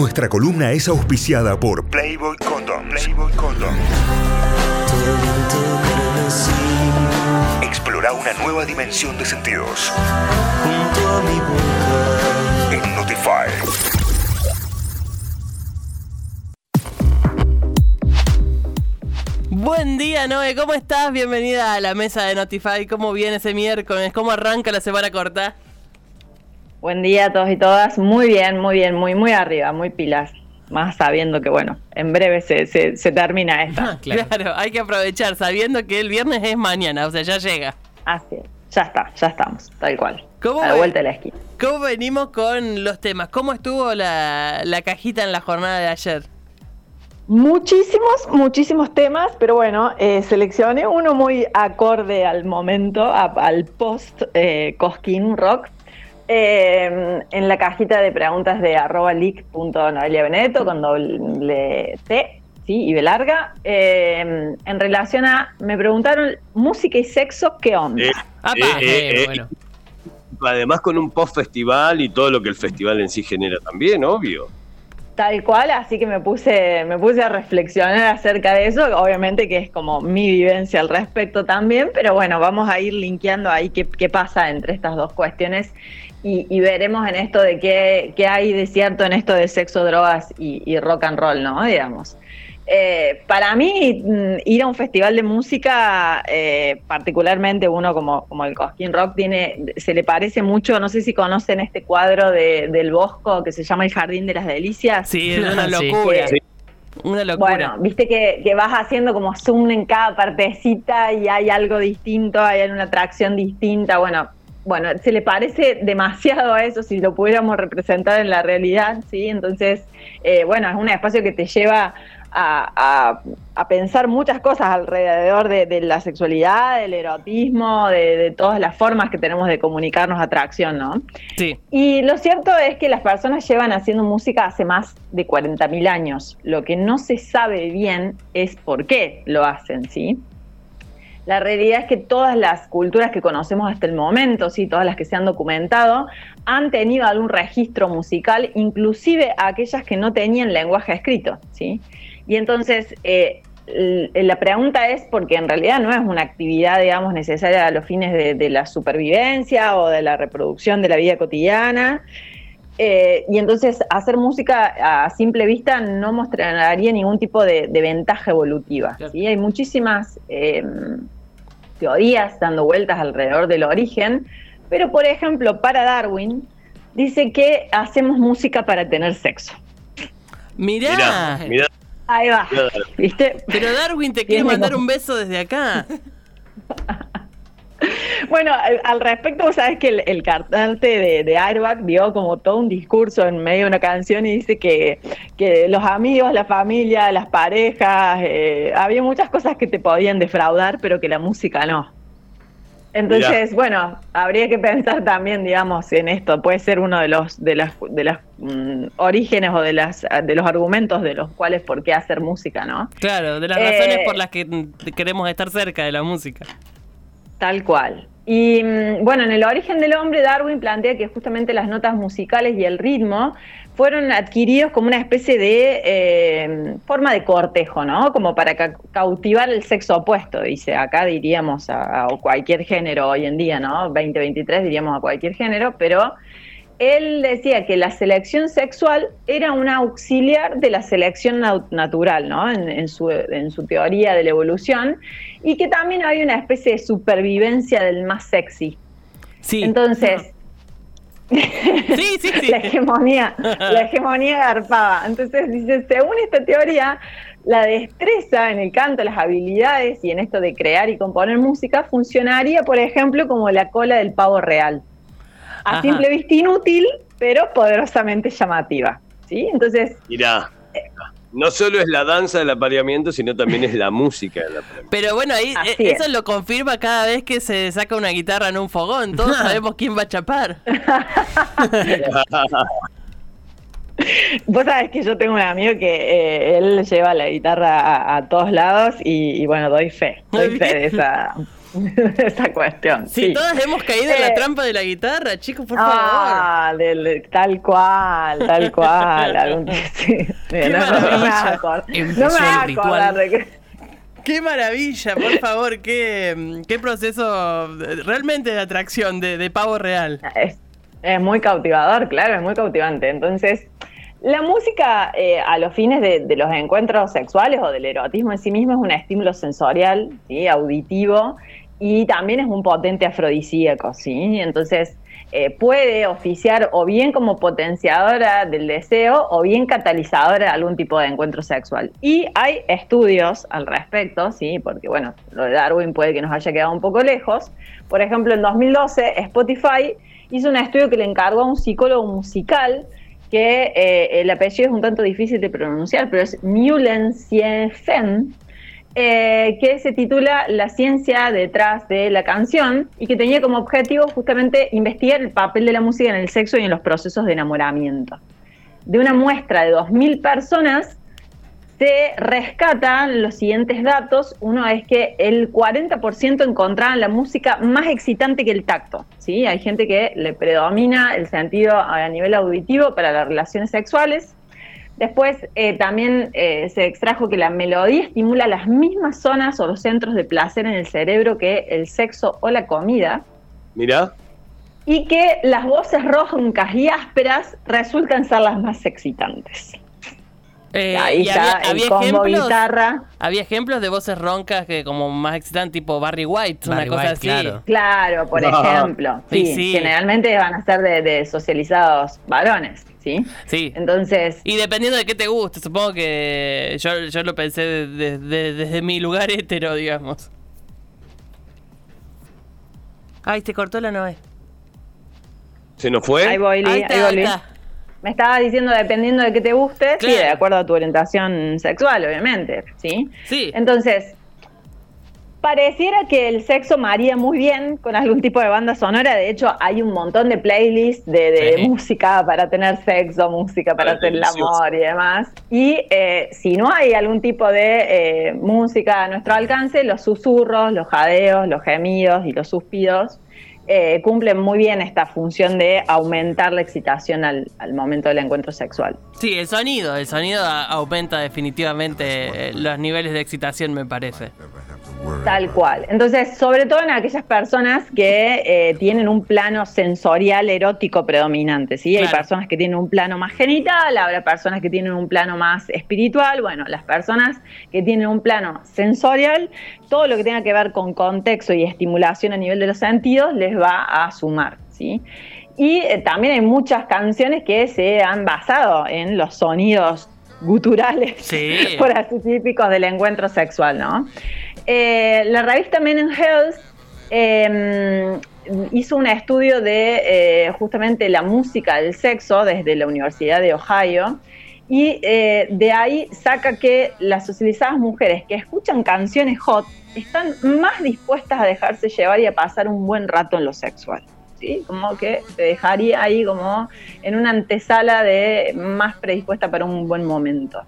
Nuestra columna es auspiciada por Playboy Condom. Playboy Condom. Explora una nueva dimensión de sentidos. En Notify. Buen día, Noé, ¿cómo estás? Bienvenida a la mesa de Notify. ¿Cómo viene ese miércoles? ¿Cómo arranca la semana corta? Buen día a todos y todas. Muy bien, muy bien, muy, muy arriba, muy pilas. Más sabiendo que, bueno, en breve se, se, termina esto. Ah, claro. hay que aprovechar sabiendo que el viernes es mañana, o sea, ya llega. Así es, ya está, ya estamos, tal cual. ¿Cómo a la vuelta de la esquina. ¿Cómo venimos con los temas? ¿Cómo estuvo la, la cajita en la jornada de ayer? Muchísimos, muchísimos temas, pero bueno, eh, seleccioné uno muy acorde al momento, al post eh, Cosquín Rock, eh, en la cajita de preguntas de arroba leak.noelia con doble T ¿sí? y B larga, eh, en relación a, me preguntaron, música y sexo, ¿qué onda? Eh, además con un post-festival y todo lo que el festival en sí genera también, obvio. Tal cual, así que me puse, me puse a reflexionar acerca de eso, obviamente que es como mi vivencia al respecto también, pero bueno, vamos a ir linkeando ahí qué, qué pasa entre estas dos cuestiones y, veremos en esto de qué, qué, hay de cierto en esto de sexo, drogas y, rock and roll, ¿no? Digamos. Eh, para mí, mm, ir a un festival de música, eh, particularmente uno como, como el Cosquín Rock, tiene, se le parece mucho, no sé si conocen este cuadro de, del Bosco que se llama El Jardín de las Delicias. Sí, es una locura. Una locura. Bueno, viste que, que, vas haciendo como zoom en cada partecita y hay algo distinto, hay una atracción distinta. Bueno, bueno, se le parece demasiado a eso si lo pudiéramos representar en la realidad, ¿sí? Entonces, eh, bueno, es un espacio que te lleva a, pensar muchas cosas alrededor de, la sexualidad, del erotismo, de, todas las formas que tenemos de comunicarnos atracción, ¿no? Sí. Y lo cierto es que las personas llevan haciendo música hace más de 40.000 años. Lo que no se sabe bien es por qué lo hacen, ¿sí? La realidad es que todas las culturas que conocemos hasta el momento, sí, todas las que se han documentado, han tenido algún registro musical, inclusive aquellas que no tenían lenguaje escrito, ¿sí? Y entonces, eh, la pregunta es porque en realidad no es una actividad, digamos, necesaria a los fines de, la supervivencia o de la reproducción de la vida cotidiana. Eh, y entonces hacer música a simple vista no mostraría ningún tipo de, ventaja evolutiva. ¿sí? Hay muchísimas em, teorías dando vueltas alrededor del origen, pero por ejemplo, para Darwin, dice que hacemos música para tener sexo. Mirá, mirá. Ahí va. ¿Viste? Pero Darwin te quiere mandar un beso desde acá. Bueno, al, respecto, vos sabes que el, cantante de, de, Airbag dio como todo un discurso en medio de una canción y dice que, que los amigos, la familia, las parejas, eh, había muchas cosas que te podían defraudar, pero que la música no. Entonces, bueno, habría que pensar también, digamos, en esto. Puede ser uno de los de las de los mm, orígenes o de las de los argumentos de los cuales por qué hacer música, ¿no? Claro, de las razones por eh, las que queremos estar cerca de la música. Tal cual. Y mm, bueno, en el origen del hombre, Darwin plantea que justamente las notas musicales y el ritmo fueron adquiridos como una especie de eh, forma de cortejo, ¿no? Como para cautivar el sexo opuesto, dice. Acá diríamos a, a, cualquier género hoy en día, ¿no? 2023 diríamos a cualquier género, pero él decía que la selección sexual era un auxiliar de la selección natural, ¿no? En, su, teoría de la evolución, y que también había una especie de supervivencia del más sexy. Sí. Entonces, sí, sí, sí. la hegemonía, la hegemonía garpaba. Entonces dice, según esta teoría, la destreza en el canto, las habilidades y en esto de crear y componer música funcionaría, por ejemplo, como la cola del pavo real a simple vista inútil, pero poderosamente llamativa. ¿sí? Entonces. Mirá. No solo es la danza del apareamiento, sino también es la música del apareamiento. Pero bueno, ahí eh, eso lo confirma cada vez que se saca una guitarra en un fogón. Todos sabemos quién va a chapar. Vos sabés que yo tengo un amigo que eh, él lleva la guitarra a, todos lados y, bueno, doy fe, doy fe de esa, esa cuestión. Sí, todas hemos caído en la eh, trampa de la guitarra, chicos, por favor. Ah, tal cual, tal cual. Qué no, maravilla. No me acordar de que... Qué maravilla, por favor, qué, qué proceso realmente de atracción, de, de pavo real. Es, es muy cautivador, claro, es muy cautivante. Entonces, la música eh, a los fines de, los encuentros sexuales o del erotismo en sí mismo es un estímulo sensorial, ¿sí? auditivo, y también es un potente afrodisíaco, ¿sí? Entonces eh, puede oficiar o bien como potenciadora del deseo o bien catalizadora de algún tipo de encuentro sexual. Y hay estudios al respecto, ¿sí? Porque bueno, lo de Darwin puede que nos haya quedado un poco lejos. Por ejemplo, en 2012 Spotify hizo un estudio que le encargó a un psicólogo musical que eh, el apellido es un tanto difícil de pronunciar, pero es Mullensiefen, eh, que se titula La ciencia detrás de la canción y que tenía como objetivo justamente investigar el papel de la música en el sexo y en los procesos de enamoramiento. De una muestra de 2.000 personas, se rescatan los siguientes datos. Uno es que el 40% encontraban la música más excitante que el tacto. ¿sí? Hay gente que le predomina el sentido a nivel auditivo para las relaciones sexuales. Después eh, también eh, se extrajo que la melodía estimula las mismas zonas o los centros de placer en el cerebro que el sexo o la comida. Mira. Y que las voces roncas y ásperas resultan ser las más excitantes. Eh, Ahí está había, ejemplos, guitarra. Había ejemplos de voces roncas que como más excitantes, tipo Barry White, una cosa así. Claro, por ejemplo. Sí, Generalmente van a ser de, socializados varones. ¿Sí? Sí. Entonces. Y dependiendo de qué te guste, supongo que yo, yo lo pensé desde mi lugar hetero, digamos. Ay, te cortó la Noé. ¿Se nos fue? Ahí voy, ahí, ahí me estaba diciendo dependiendo de qué te guste, sí, de acuerdo a tu orientación sexual, obviamente, ¿sí? Sí. Entonces, pareciera que el sexo maría muy bien con algún tipo de banda sonora. De hecho, hay un montón de playlists de, música para tener sexo, música para hacer el amor y demás. Y eh, si no hay algún tipo de eh, música a nuestro alcance, los susurros, los jadeos, los gemidos y los suspidos eh, cumplen muy bien esta función de aumentar la excitación al, momento del encuentro sexual. Sí, el sonido, el sonido aumenta definitivamente eh, los niveles de excitación, me parece. Tal cual. Entonces, sobre todo en aquellas personas que eh, tienen un plano sensorial erótico predominante, ¿sí? Hay personas que tienen un plano más genital, habrá personas que tienen un plano más espiritual. Bueno, las personas que tienen un plano sensorial, todo lo que tenga que ver con contexto y estimulación a nivel de los sentidos les va a sumar, ¿sí? Y eh, también hay muchas canciones que se han basado en los sonidos guturales, por así típicos del encuentro sexual, ¿no? Eh, la revista Men in Health em, hizo un estudio de eh, justamente la música del sexo desde la Universidad de Ohio y eh, de ahí saca que las socializadas mujeres que escuchan canciones hot están más dispuestas a dejarse llevar y a pasar un buen rato en lo sexual. ¿Sí? Como que te dejaría ahí como en una antesala de más predispuesta para un buen momento.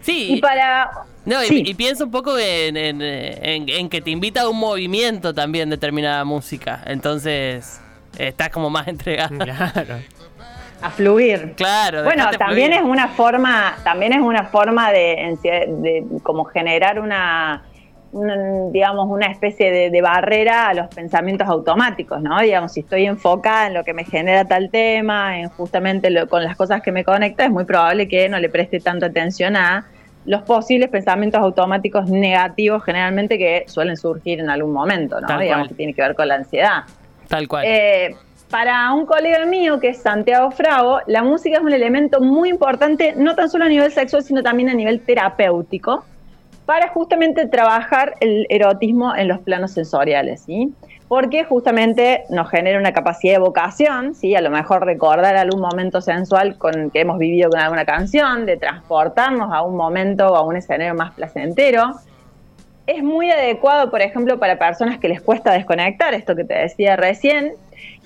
Sí. Y para. No, y, pienso un poco en, que te invita a un movimiento también determinada música. Entonces, estás como más entregado. Claro. A fluir. Claro. Bueno, también es una forma, también es una forma de, de como generar una digamos, una especie de, barrera a los pensamientos automáticos, ¿no? Digamos, si estoy enfocada en lo que me genera tal tema, en justamente lo, con las cosas que me conecta, es muy probable que no le preste tanta atención a los posibles pensamientos automáticos negativos generalmente que suelen surgir en algún momento, ¿no? digamos, que tiene que ver con la ansiedad. Tal cual. Eh, para un colega mío que es Santiago Frago, la música es un elemento muy importante, no tan solo a nivel sexual, sino también a nivel terapéutico para justamente trabajar el erotismo en los planos sensoriales, ¿sí? Porque justamente nos genera una capacidad de evocación, ¿sí? A lo mejor recordar algún momento sensual con que hemos vivido con alguna canción, de transportarnos a un momento o a un escenario más placentero. Es muy adecuado, por ejemplo, para personas que les cuesta desconectar, esto que te decía recién,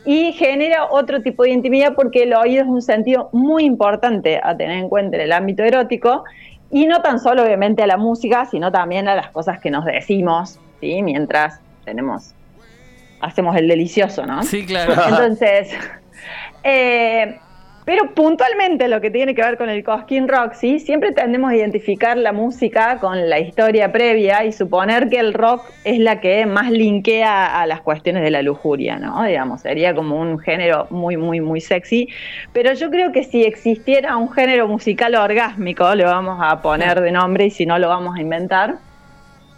y genera otro tipo de intimidad porque el oído es un sentido muy importante a tener en cuenta en el ámbito erótico y no tan solo obviamente a la música, sino también a las cosas que nos decimos, ¿sí? Mientras tenemos, hacemos el delicioso, ¿no? Sí, claro. Entonces, eh, pero puntualmente lo que tiene que ver con el Cosquín Roxy, siempre tendemos a identificar la música con la historia previa y suponer que el rock es la que más linkea a las cuestiones de la lujuria, ¿no? Digamos, sería como un género muy, muy, muy sexy. Pero yo creo que si existiera un género musical orgásmico, le vamos a poner de nombre y si no lo vamos a inventar,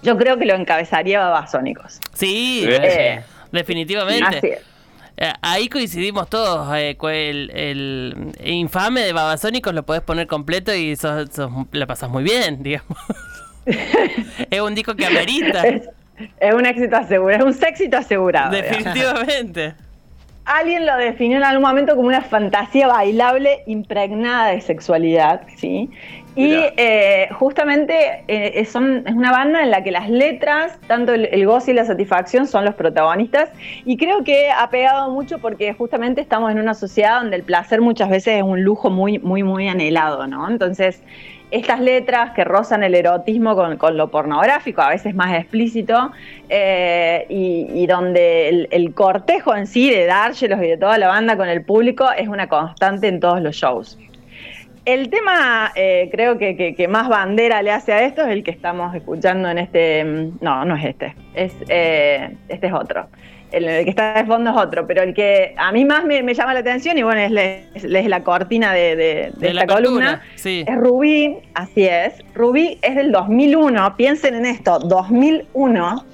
yo creo que lo encabezaría Babasónicos. Sí, Eh, definitivamente. Así es. Eh, Ahí coincidimos todos. eh, el, el infame de Babasónicos lo podés poner completo y sos, sos- la pasas muy bien, digamos. es un disco que amerita. Es, es un éxito asegurado, es un éxito asegurado. Definitivamente. Alguien lo definió en algún momento como una fantasía bailable impregnada de sexualidad, ¿sí? Y eh, justamente eh, son, es una banda en la que las letras, tanto el, el goce y la satisfacción son los protagonistas. Y creo que ha pegado mucho porque justamente estamos en una sociedad donde el placer muchas veces es un lujo muy, muy, muy anhelado, ¿no? Entonces, estas letras que rozan el erotismo con, con lo pornográfico, a veces más explícito, eh, y, y donde el, el cortejo en sí de D'Argelos y de toda la banda con el público es una constante en todos los shows. El tema, eh, creo que, que- que más bandera le hace a esto es el que estamos escuchando en este. mm, No, no es este. Es, eh, este es otro. El, el que está de fondo es otro, pero el que a mí más me, me llama la atención, y bueno, es, la- es- es la cortina de, de- de De la esta columna, Sí. es Rubí, así es. Rubí es del 2001, piensen en esto, 2001.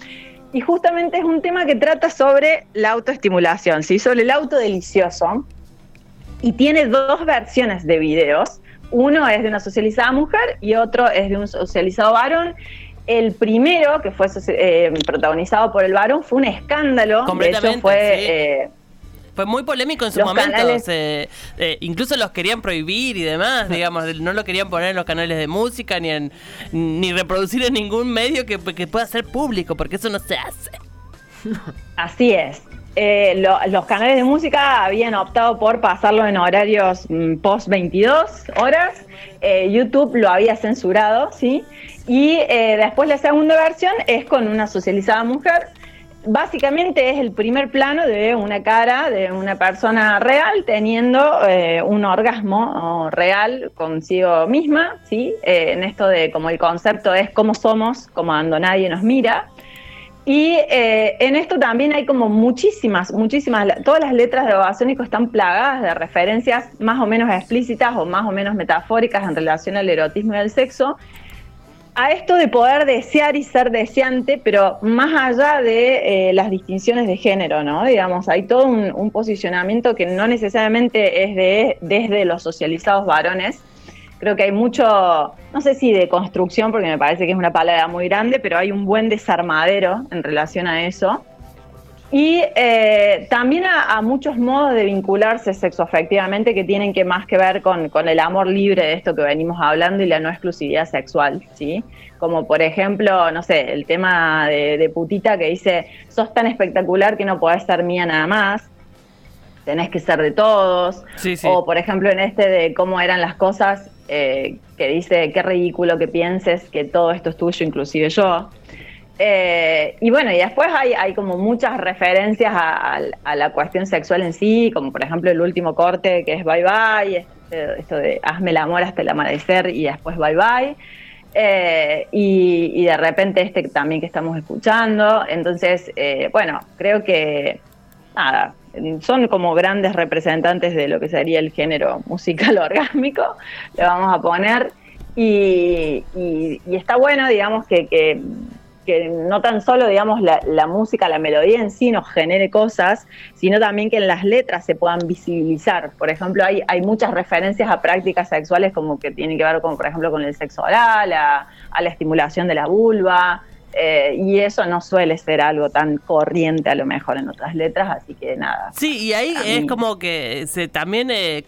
Y justamente es un tema que trata sobre la autoestimulación, ¿sí? sobre el auto delicioso. Y tiene dos versiones de videos. Uno es de una socializada mujer y otro es de un socializado varón. El primero, que fue eh, protagonizado por el varón, fue un escándalo. De hecho, Completamente, fue... sí. eh, Fue muy polémico en su Los momento. canales- eh, incluso los querían prohibir y demás, digamos. No lo querían poner en los canales de música ni en, ni reproducir en ningún medio que, que pueda ser público, porque eso no se hace. Así es. Eh, lo- los canales de música habían optado por pasarlo en horarios mm, post 22 horas. Eh, YouTube lo había censurado, ¿sí? Y eh, después la segunda versión es con una socializada mujer. Básicamente es el primer plano de una cara de una persona real teniendo eh, un orgasmo real consigo misma, ¿sí? Eh, en esto de como el concepto es cómo somos, como cuando nadie nos mira. Y eh, en esto también hay como muchísimas, muchísimas, todas las letras de Babasónico están plagadas de referencias más o menos explícitas o más o menos metafóricas en relación al erotismo y al sexo. A esto de poder desear y ser deseante, pero más allá de eh, las distinciones de género, ¿no? Digamos, hay todo un, un posicionamiento que no necesariamente es de, desde los socializados varones, creo que hay mucho, no sé si de construcción, porque me parece que es una palabra muy grande, pero hay un buen desarmadero en relación a eso. Y eh, también a, muchos modos de vincularse sexoafectivamente que tienen que más que ver con, con el amor libre de esto que venimos hablando y la no exclusividad sexual, ¿sí? Como por ejemplo, no sé, el tema de, de putita que dice, sos tan espectacular que no podés ser mía nada más, tenés que ser de todos. Sí, sí. O por ejemplo en este de cómo eran las cosas, eh, que dice, qué ridículo que pienses que todo esto es tuyo, inclusive yo. Eh, y bueno, y después hay, hay como muchas referencias a, a- a la cuestión sexual en sí, como por ejemplo el último corte que es Bye Bye, este- esto de hazme el amor hasta el amanecer y después Bye Bye. Eh, y, y de repente este también que estamos escuchando. Entonces, eh, bueno, creo que nada, son como grandes representantes de lo que sería el género musical orgásmico, le vamos a poner. Y, está bueno, digamos, que, que- no tan solo, digamos, la, la música, la melodía en sí nos genere cosas, sino también que en las letras se puedan visibilizar. Por ejemplo, hay, hay muchas referencias a prácticas sexuales como que tienen que ver con, por ejemplo, con el sexo oral, a, a la estimulación de la vulva, eh, y eso no suele ser algo tan corriente a lo mejor en otras letras, así que nada. Sí, y ahí es como que se también eh,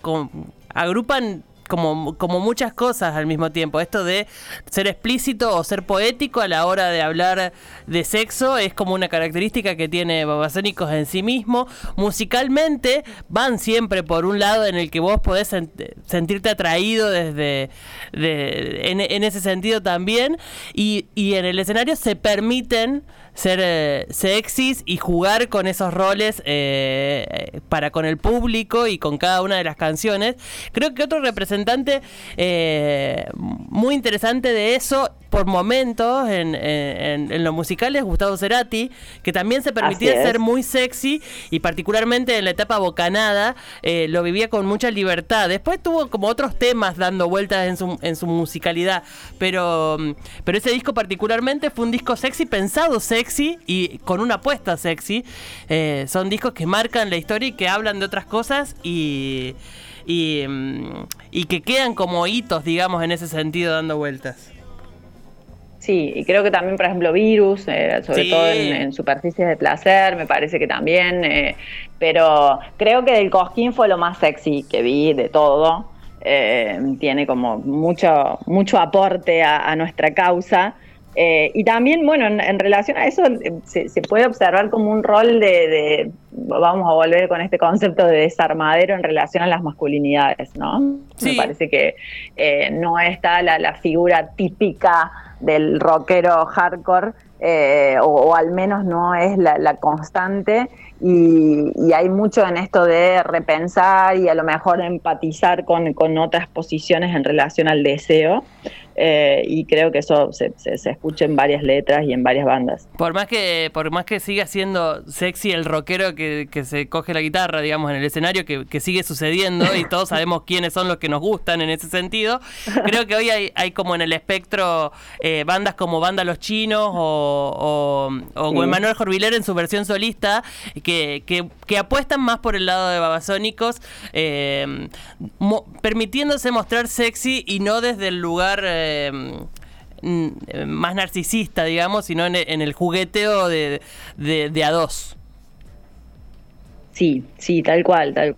agrupan como, como muchas cosas al mismo tiempo. Esto de ser explícito o ser poético a la hora de hablar de sexo es como una característica que tiene Babasónicos en sí mismo. Musicalmente van siempre por un lado en el que vos podés sent- sentirte atraído desde de- en, ese sentido también. Y, y en el escenario se permiten ser eh, sexys y jugar con esos roles eh, para con el público y con cada una de las canciones. Creo que otro representante eh, muy interesante de eso por momentos en, en, lo musical es Gustavo Cerati, que también se permitía ser muy sexy y particularmente en la etapa bocanada lo vivía con mucha libertad. Después tuvo como otros temas dando vueltas en su, en su musicalidad, pero, pero ese disco particularmente fue un disco sexy pensado sexy y con una apuesta sexy. Eh, son discos que marcan la historia y que hablan de otras cosas y, y, mm, que quedan como hitos, digamos, en ese sentido, dando vueltas. Sí, y creo que también, por ejemplo, Virus, eh, sobre todo en, superficies de placer, me parece que también, eh, pero creo que del Cosquín fue lo más sexy que vi de todo. tiene como mucho, mucho aporte a nuestra causa. Eh, y también, bueno, en, relación a eso, eh, se, puede observar como un rol de, vamos a volver con este concepto de desarmadero en relación a las masculinidades, ¿no? Me parece que eh, no está la, figura típica del rockero hardcore, o, al menos no es la, constante, y, hay mucho en esto de repensar y a lo mejor empatizar con, con otras posiciones en relación al deseo. Eh, y creo que eso se, se, escucha en varias letras y en varias bandas. Por más que por más que siga siendo sexy el rockero que, se coge la guitarra, digamos, en el escenario, que, sigue sucediendo y todos sabemos quiénes son los que nos gustan en ese sentido, creo que hoy hay, hay como en el espectro eh, bandas como Banda Los Chinos o, o, o Manuel Jorviler en su versión solista que, que, apuestan más por el lado de babasónicos, eh, permitiéndose mostrar sexy y no desde el lugar... Em, más narcisista, digamos, sino en, el jugueteo de, de, a dos. Sí, sí, tal cual, tal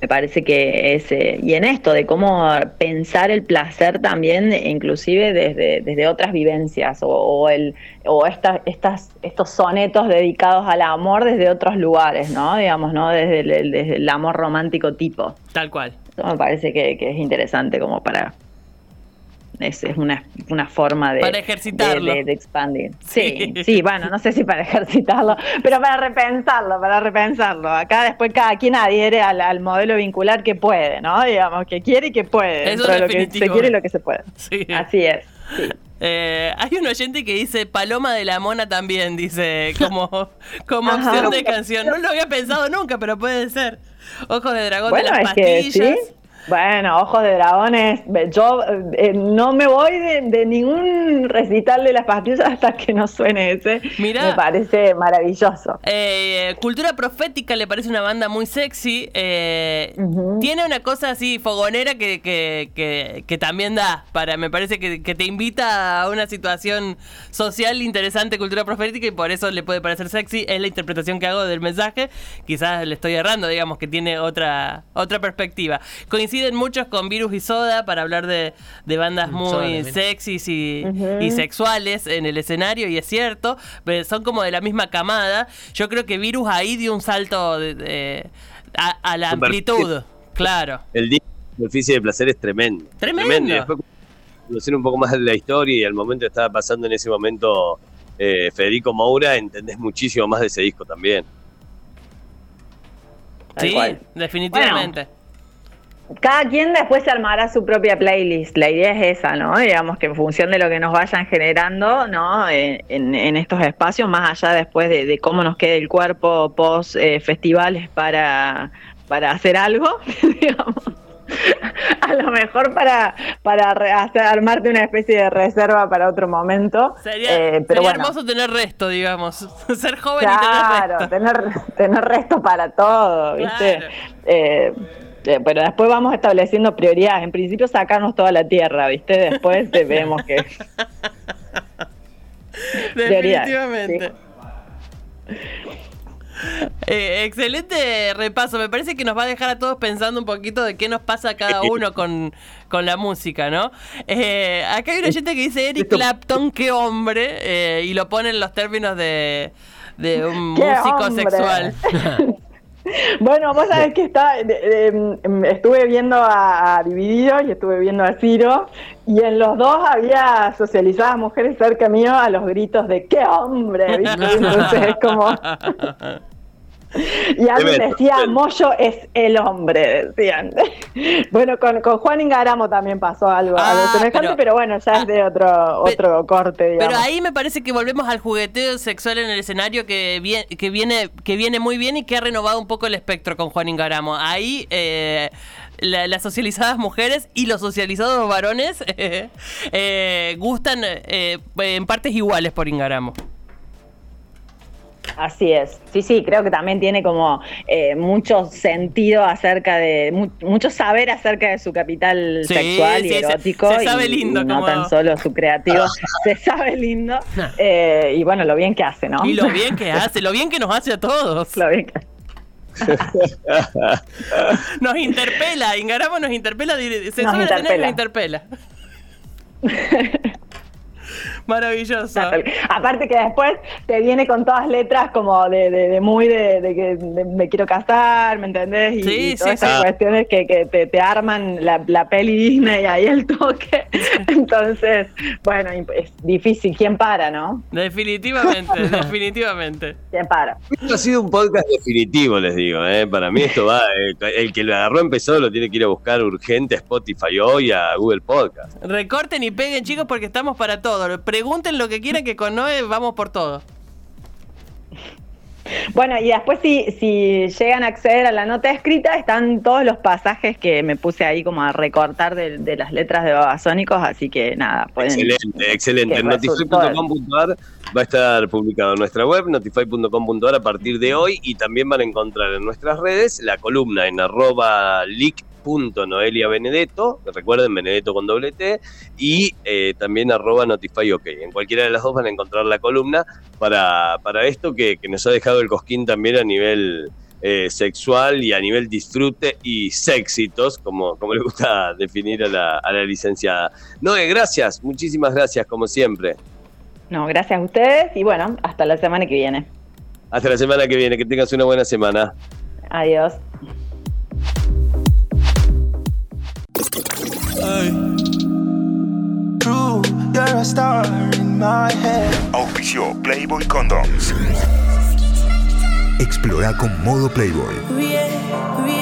me parece que es eh, y en esto de cómo pensar el placer también inclusive desde, desde otras vivencias o, el o estas estos sonetos dedicados al amor desde otros lugares no digamos no desde el, desde el amor romántico tipo. Tal cual. Eso me parece que es interesante como para es, una, una, forma de, para ejercitarlo. De, expandir. Sí, sí, bueno, no sé si para ejercitarlo, pero para repensarlo, para repensarlo. Acá después cada quien adhiere al, modelo vincular que puede, ¿no? Digamos, que quiere y que puede. Eso lo que se quiere y lo que se puede. Así es. Eh, hay un oyente que dice Paloma de la Mona también, dice, como, como opción de canción. No lo había pensado nunca, pero puede ser. Ojos de dragón de las pastillas. Bueno, Ojos de Dragones, yo eh, no me voy de, ningún recital de las pastillas hasta que no suene ese. Mira, me parece maravilloso. Eh, Cultura Profética le parece una banda muy sexy. Eh, tiene una cosa así fogonera que, que, que, también da, para me parece que, te invita a una situación social interesante, Cultura Profética, y por eso le puede parecer sexy. Es la interpretación que hago del mensaje. Quizás le estoy errando, digamos, que tiene otra, otra perspectiva coinciden muchos con Virus y Soda para hablar de, bandas mm, muy sexys y, sexuales en el escenario, y es cierto, pero son como de la misma camada. Yo creo que Virus ahí dio un salto a, la amplitud, claro. El día superficie de placer es tremendo. Tremendo. después conocer un poco más de la historia y el momento que estaba pasando en ese momento eh, Federico Moura, entendés muchísimo más de ese disco también. Sí, definitivamente cada quien después se armará su propia playlist. La idea es esa, ¿no? Digamos que en función de lo que nos vayan generando, ¿no? En, estos espacios, más allá después de, cómo nos quede el cuerpo post eh, festivales para, para hacer algo, digamos. A lo mejor para, para hacer, armarte una especie de reserva para otro momento. Sería, eh, pero hermoso tener resto, digamos. Ser joven y tener resto. Tener, tener resto para todo, ¿viste? Eh, eh, pero después vamos estableciendo prioridades. En principio sacarnos toda la tierra, ¿viste? Después vemos que... Definitivamente. Eh, excelente repaso. Me parece que nos va a dejar a todos pensando un poquito de qué nos pasa cada uno con, la música, ¿no? Eh, acá hay una gente que dice Eric Clapton, qué hombre, y lo pone en los términos de, de un músico sexual. Bueno, vos sabés que está, em, estuve viendo a, a Divididos y estuve viendo a Ciro, y en los dos había socializadas mujeres cerca mío a los gritos de ¡qué hombre! ¿viste? Entonces es como... Y alguien decía, Moyo es el hombre, decían. Bueno, con, con Juan Ingaramo también pasó algo, Ah, semejante, pero, bueno, ya es de otro, otro corte, digamos. Pero ahí me parece que volvemos al jugueteo sexual en el escenario que viene, que viene, que viene muy bien y que ha renovado un poco el espectro con Juan Ingaramo. Ahí eh, la- las socializadas mujeres y los socializados varones eh, eh, gustan eh, en partes iguales por Ingaramo. Así es, sí, sí, creo que también tiene como eh, mucho sentido acerca de, mu- mucho saber acerca de su capital Sí, sexual y sí, erótico. se sabe lindo y no como- tan solo su creativo, se sabe lindo. eh, y bueno, lo bien que hace, ¿no? Y lo bien que hace, lo bien que nos hace a todos. Lo bien que Nos interpela, Ingaramo nos interpela, se Nos y interpela. nos interpela. Maravilloso. Aparte que después te viene con todas letras como de, de- de muy de, de que de- me quiero casar, ¿me entendés? Y, Sí, y todas sí, esas sí. cuestiones que, que te, te arman la, la peli Disney ahí el toque. Entonces, bueno, es difícil. ¿Quién para, no? Definitivamente, definitivamente. ¿Quién para? Esto ha sido un podcast definitivo, les digo. ¿eh? Para mí esto va, eh, el que lo agarró empezó lo tiene que ir a buscar urgente a Spotify hoy, a Google Podcast. Recorten y peguen, chicos, porque estamos para todo. Pregunten lo que quieran que con Noé vamos por todo. Bueno, y después si, si llegan a acceder a la nota escrita, están todos los pasajes que me puse ahí como a recortar de, de las letras de Babasónicos, así que nada, pueden... Excelente, excelente. En notify.com.ar va a estar publicado en nuestra web, notify.com.ar a partir de hoy y también van a encontrar en nuestras redes la columna en arroba leak.noelia Benedetto, recuerden Benedetto con doble T, y eh, también arroba notify ok. En cualquiera de las dos van a encontrar la columna para, para esto que, que nos ha dejado el cosquín también a nivel eh, sexual y a nivel disfrute y séxitos, como, como le gusta definir a la, a la licenciada. Noé, gracias, muchísimas gracias, como siempre. No, gracias a ustedes y bueno, hasta la semana que viene. Hasta la semana que viene, que tengas una buena semana. Adiós. True, you're a star in my head. Auspició Playboy Condoms. Explora con modo Playboy. Yeah, yeah.